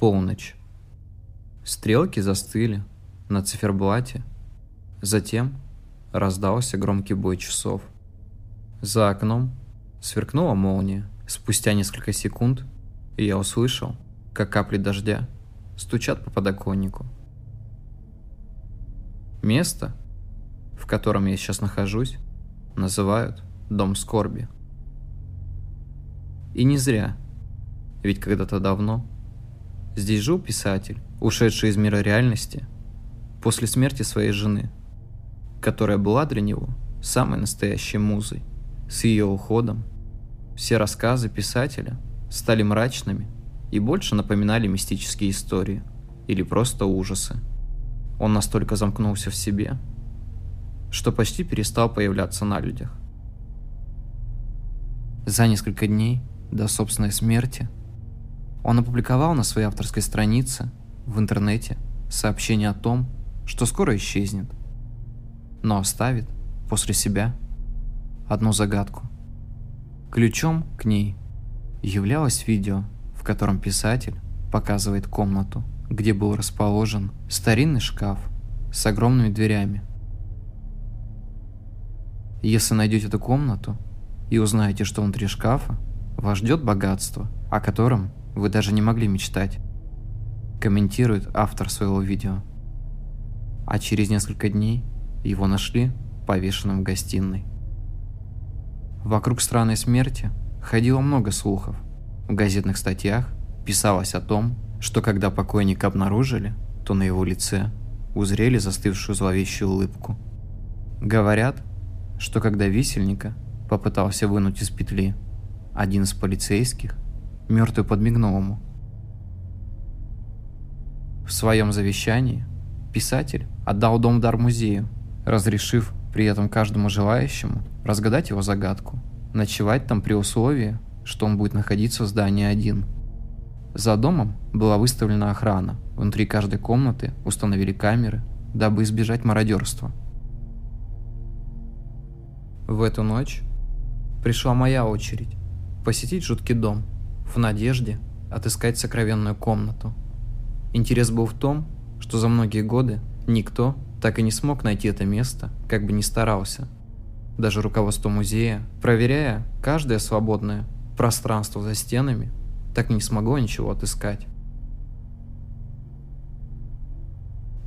Полночь. Стрелки застыли на циферблате. Затем раздался громкий бой часов. За окном сверкнула молния. Спустя несколько секунд я услышал, как капли дождя стучат по подоконнику. Место, в котором я сейчас нахожусь, называют Дом скорби. И не зря, ведь когда-то давно здесь жил писатель, ушедший из мира реальности после смерти своей жены, которая была для него самой настоящей музой. С ее уходом все рассказы писателя стали мрачными и больше напоминали мистические истории или просто ужасы. Он настолько замкнулся в себе, что почти перестал появляться на людях. За несколько дней до собственной смерти он опубликовал на своей авторской странице в интернете сообщение о том, что скоро исчезнет, но оставит после себя одну загадку. Ключом к ней являлось видео, в котором писатель показывает комнату, где был расположен старинный шкаф с огромными дверями. Если найдете эту комнату и узнаете, что внутри шкафа, вас ждет богатство, о котором вы даже не могли мечтать, комментирует автор своего видео. А через несколько дней его нашли повешенным в гостиной. Вокруг странной смерти ходило много слухов. В газетных статьях писалось о том, что когда покойника обнаружили, то на его лице узрели застывшую зловещую улыбку. Говорят, что когда висельника попытался вынуть из петли один из полицейских, мертвый подмигнул ему. В своем завещании писатель отдал дом дар музею, разрешив при этом каждому желающему разгадать его загадку, ночевать там при условии, что он будет находиться в здании один. За домом была выставлена охрана, внутри каждой комнаты установили камеры, дабы избежать мародерства. В эту ночь пришла моя очередь посетить жуткий дом в надежде отыскать сокровенную комнату. Интерес был в том, что за многие годы никто так и не смог найти это место, как бы ни старался. Даже руководство музея, проверяя каждое свободное пространство за стенами, так и не смогло ничего отыскать.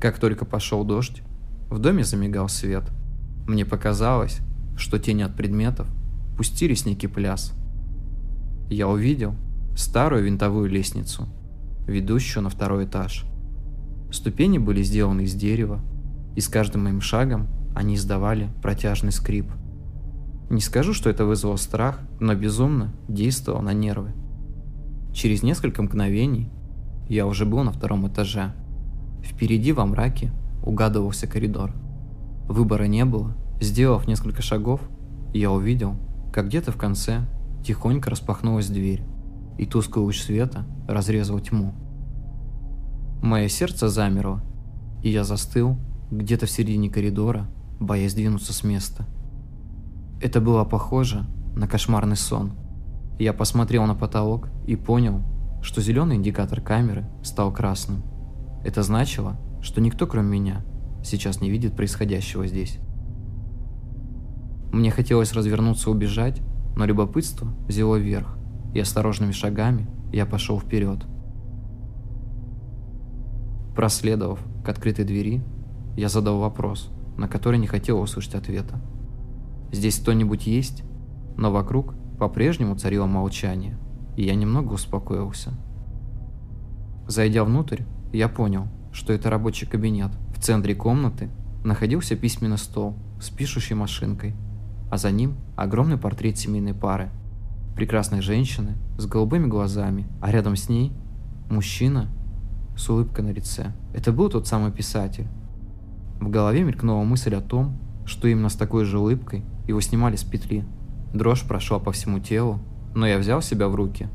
Как только пошел дождь, в доме замигал свет. Мне показалось, что тени от предметов пустились некий пляс. Я увидел старую винтовую лестницу, ведущую на второй этаж. Ступени были сделаны из дерева, и с каждым моим шагом они издавали протяжный скрип. Не скажу, что это вызвало страх, но безумно действовало на нервы. Через несколько мгновений я уже был на втором этаже. Впереди во мраке угадывался коридор. Выбора не было. Сделав несколько шагов, я увидел, как где-то в конце тихонько распахнулась дверь, и тусклый луч света разрезал тьму. Мое сердце замерло, и я застыл где-то в середине коридора, боясь двинуться с места. Это было похоже на кошмарный сон. Я посмотрел на потолок и понял, что зеленый индикатор камеры стал красным. Это значило, что никто, кроме меня, сейчас не видит происходящего здесь. Мне хотелось развернуться и убежать, но любопытство взяло вверх, и осторожными шагами я пошел вперед. Проследовав к открытой двери, я задал вопрос, на который не хотел услышать ответа. «Здесь кто-нибудь есть?» Но вокруг по-прежнему царило молчание, и я немного успокоился. Зайдя внутрь, я понял, что это рабочий кабинет. В центре комнаты находился письменный стол с пишущей машинкой, а за ним огромный портрет семейной пары. Прекрасной женщины с голубыми глазами, а рядом с ней мужчина с улыбкой на лице. Это был тот самый писатель. В голове мелькнула мысль о том, что именно с такой же улыбкой его снимали с петли. Дрожь прошла по всему телу, но я взял себя в руки,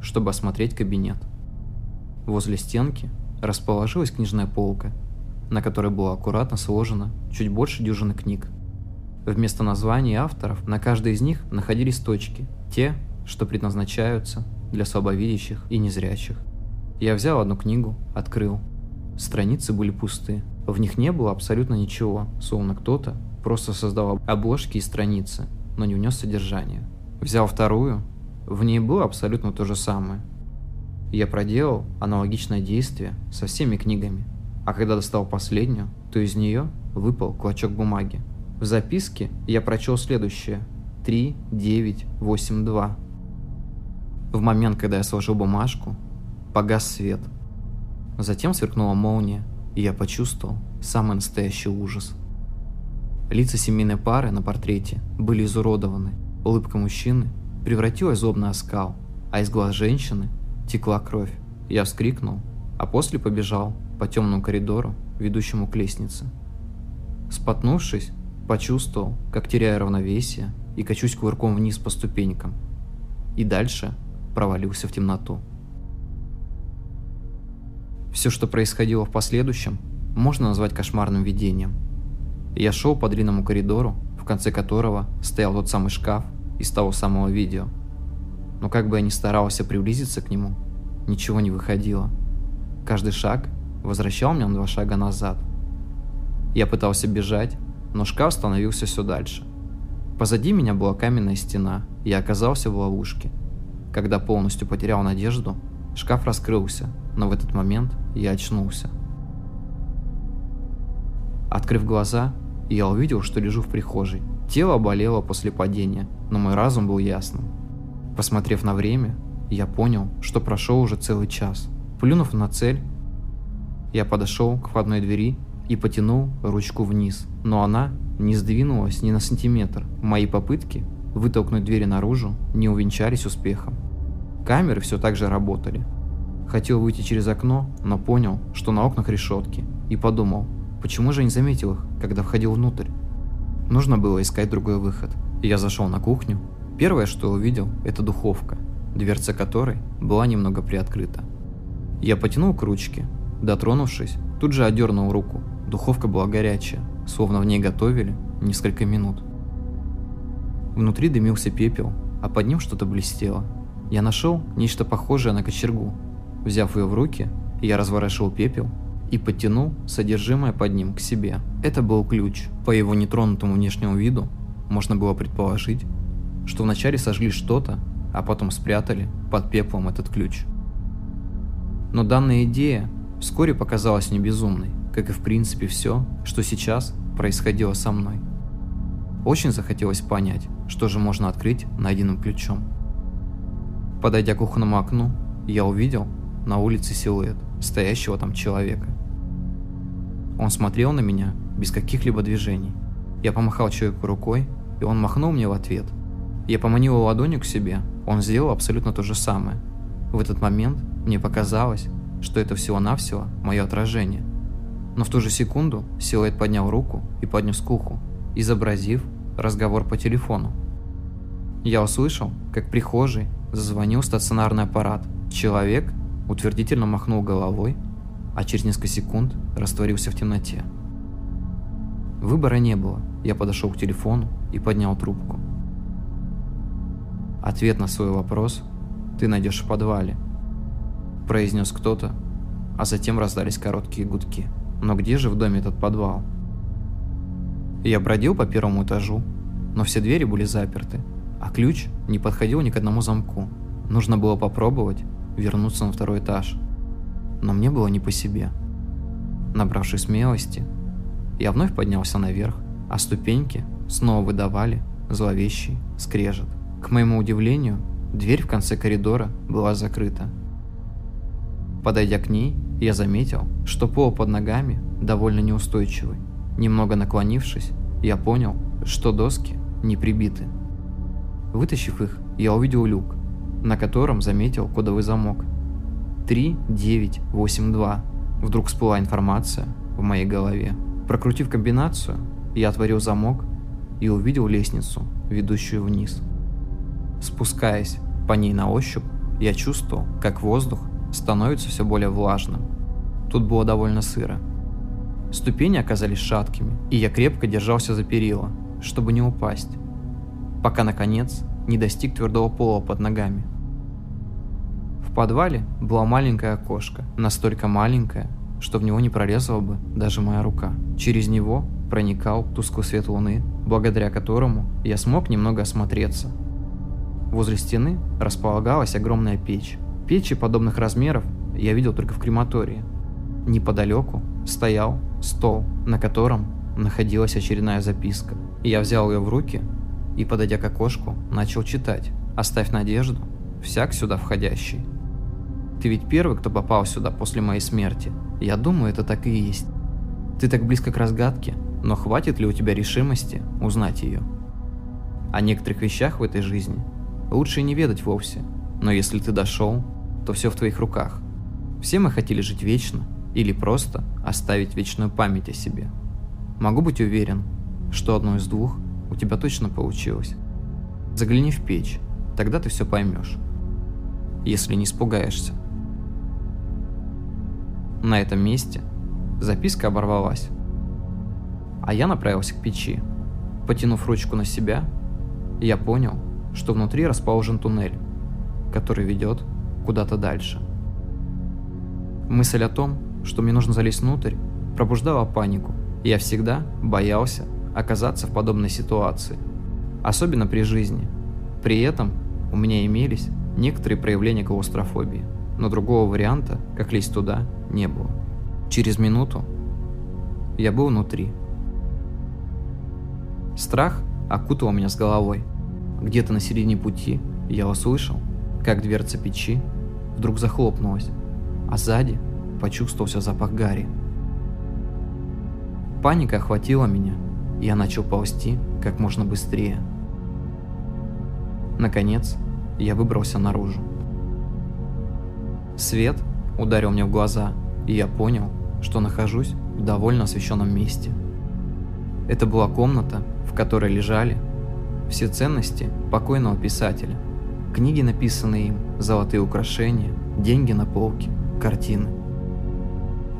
чтобы осмотреть кабинет. Возле стенки расположилась книжная полка, на которой было аккуратно сложено чуть больше дюжины книг. Вместо названий авторов на каждой из них находились точки, те, что предназначаются для слабовидящих и незрячих. Я взял одну книгу, открыл. Страницы были пусты. В них не было абсолютно ничего, словно кто-то просто создал обложки и страницы, но не внес содержание. Взял вторую, в ней было абсолютно то же самое. Я проделал аналогичное действие со всеми книгами, а когда достал последнюю, то из нее выпал клочок бумаги. В записке я прочел следующее. 3, 9, 8, 2. В момент, когда я сложил бумажку, погас свет. Затем сверкнула молния, и я почувствовал самый настоящий ужас. Лица семейной пары на портрете были изуродованы. Улыбка мужчины превратилась в злобный оскал, а из глаз женщины текла кровь. Я вскрикнул, а после побежал по темному коридору, ведущему к лестнице. Спотнувшись, почувствовал, как теряю равновесие и качусь кувырком вниз по ступенькам. И дальше провалился в темноту. Все, что происходило в последующем, можно назвать кошмарным видением. Я шел по длинному коридору, в конце которого стоял тот самый шкаф из того самого видео. Но как бы я ни старался приблизиться к нему, ничего не выходило. Каждый шаг возвращал меня на два шага назад. Я пытался бежать, но шкаф становился все дальше. Позади меня была каменная стена, и я оказался в ловушке. Когда полностью потерял надежду, шкаф раскрылся, но в этот момент я очнулся. Открыв глаза, я увидел, что лежу в прихожей. Тело болело после падения, но мой разум был ясным. Посмотрев на время, я понял, что прошел уже целый час. Плюнув на цель, я подошел к входной двери и потянул ручку вниз, но она не сдвинулась ни на сантиметр. Мои попытки вытолкнуть двери наружу не увенчались успехом. Камеры все так же работали. Хотел выйти через окно, но понял, что на окнах решетки, и подумал, почему же не заметил их, когда входил внутрь. Нужно было искать другой выход. Я зашел на кухню. Первое, что увидел, это духовка, дверца которой была немного приоткрыта. Я потянул к ручке, дотронувшись, тут же одернул руку. Духовка была горячая, словно в ней готовили несколько минут. Внутри дымился пепел, а под ним что-то блестело. Я нашел нечто похожее на кочергу. Взяв ее в руки, я разворошил пепел и подтянул содержимое под ним к себе. Это был ключ. По его нетронутому внешнему виду можно было предположить, что вначале сожгли что-то, а потом спрятали под пеплом этот ключ. Но данная идея вскоре показалась мне безумной, как и в принципе все, что сейчас происходило со мной. Очень захотелось понять, что же можно открыть найденным ключом. Подойдя к кухонному окну, я увидел на улице силуэт стоящего там человека. Он смотрел на меня без каких-либо движений. Я помахал человеку рукой, и он махнул мне в ответ. Я поманил ладонью к себе, он сделал абсолютно то же самое. В этот момент мне показалось, что это всего-навсего мое отражение. Но в ту же секунду силуэт поднял руку и поднес к уху, изобразив разговор по телефону. Я услышал, как в прихожей зазвонил стационарный аппарат. Человек утвердительно махнул головой а через несколько секунд растворился в темноте. Выбора не было. Я подошел к телефону и поднял трубку. Ответ на свой вопрос ты найдешь в подвале, произнес кто-то, а затем раздались короткие гудки. Но где же в доме этот подвал? Я бродил по первому этажу, но все двери были заперты, а ключ не подходил ни к одному замку. Нужно было попробовать вернуться на второй этаж – но мне было не по себе. Набравшись смелости, я вновь поднялся наверх, а ступеньки снова выдавали зловещий скрежет. К моему удивлению, дверь в конце коридора была закрыта. Подойдя к ней, я заметил, что пол под ногами довольно неустойчивый. Немного наклонившись, я понял, что доски не прибиты. Вытащив их, я увидел люк, на котором заметил кодовый замок – 3982. Вдруг всплыла информация в моей голове. Прокрутив комбинацию, я отворил замок и увидел лестницу, ведущую вниз. Спускаясь по ней на ощупь, я чувствовал, как воздух становится все более влажным. Тут было довольно сыро. Ступени оказались шаткими, и я крепко держался за перила, чтобы не упасть, пока, наконец, не достиг твердого пола под ногами В подвале было маленькое окошко, настолько маленькое, что в него не пролезла бы даже моя рука. Через него проникал тусклый свет луны, благодаря которому я смог немного осмотреться. Возле стены располагалась огромная печь. Печи подобных размеров я видел только в крематории. Неподалеку стоял стол, на котором находилась очередная записка. Я взял ее в руки и, подойдя к окошку, начал читать. «Оставь надежду, всяк сюда входящий». Ты ведь первый, кто попал сюда после моей смерти. Я думаю, это так и есть. Ты так близко к разгадке, но хватит ли у тебя решимости узнать ее? О некоторых вещах в этой жизни лучше не ведать вовсе, но если ты дошел, то все в твоих руках. Все мы хотели жить вечно или просто оставить вечную память о себе. Могу быть уверен, что одно из двух у тебя точно получилось. Загляни в печь, тогда ты все поймешь. Если не испугаешься. На этом месте записка оборвалась. А я направился к печи. Потянув ручку на себя, я понял, что внутри расположен туннель, который ведет куда-то дальше. Мысль о том, что мне нужно залезть внутрь, пробуждала панику. Я всегда боялся оказаться в подобной ситуации, особенно при жизни. При этом у меня имелись некоторые проявления клаустрофобии, но другого варианта, как лезть туда, не было. Через минуту я был внутри. Страх окутывал меня с головой. Где-то на середине пути я услышал, как дверца печи вдруг захлопнулась, а сзади почувствовался запах гари. Паника охватила меня, и я начал ползти как можно быстрее. Наконец, я выбрался наружу. Свет ударил мне в глаза, и я понял, что нахожусь в довольно освещенном месте. Это была комната, в которой лежали все ценности покойного писателя. Книги, написанные им, золотые украшения, деньги на полке, картины.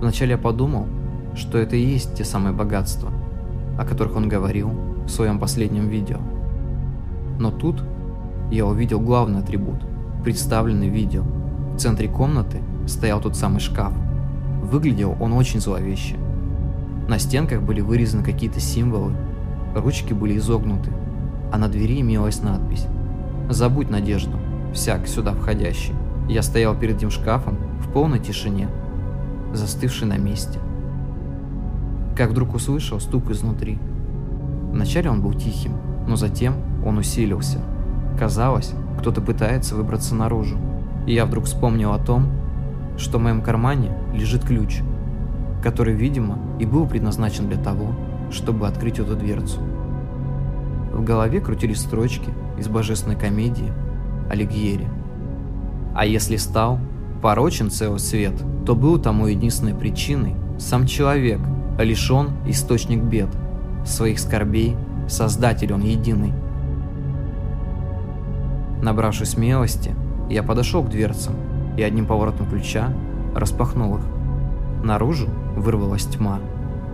Вначале я подумал, что это и есть те самые богатства, о которых он говорил в своем последнем видео. Но тут я увидел главный атрибут, представленный в видео. В центре комнаты стоял тот самый шкаф. Выглядел он очень зловеще. На стенках были вырезаны какие-то символы, ручки были изогнуты, а на двери имелась надпись «Забудь надежду, всяк сюда входящий». Я стоял перед этим шкафом в полной тишине, застывший на месте. Как вдруг услышал стук изнутри. Вначале он был тихим, но затем он усилился. Казалось, кто-то пытается выбраться наружу. И я вдруг вспомнил о том, что в моем кармане лежит ключ, который, видимо, и был предназначен для того, чтобы открыть эту дверцу. В голове крутились строчки из божественной комедии Алигьери. А если стал порочен целый свет, то был тому единственной причиной сам человек, лишен источник бед, своих скорбей, Создатель он единый. Набравшись смелости, я подошел к дверцам и одним поворотом ключа распахнул их. Наружу вырвалась тьма,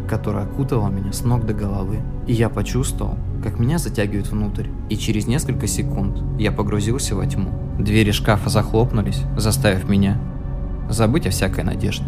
которая окутала меня с ног до головы, и я почувствовал, как меня затягивают внутрь, и через несколько секунд я погрузился во тьму. Двери шкафа захлопнулись, заставив меня забыть о всякой надежде.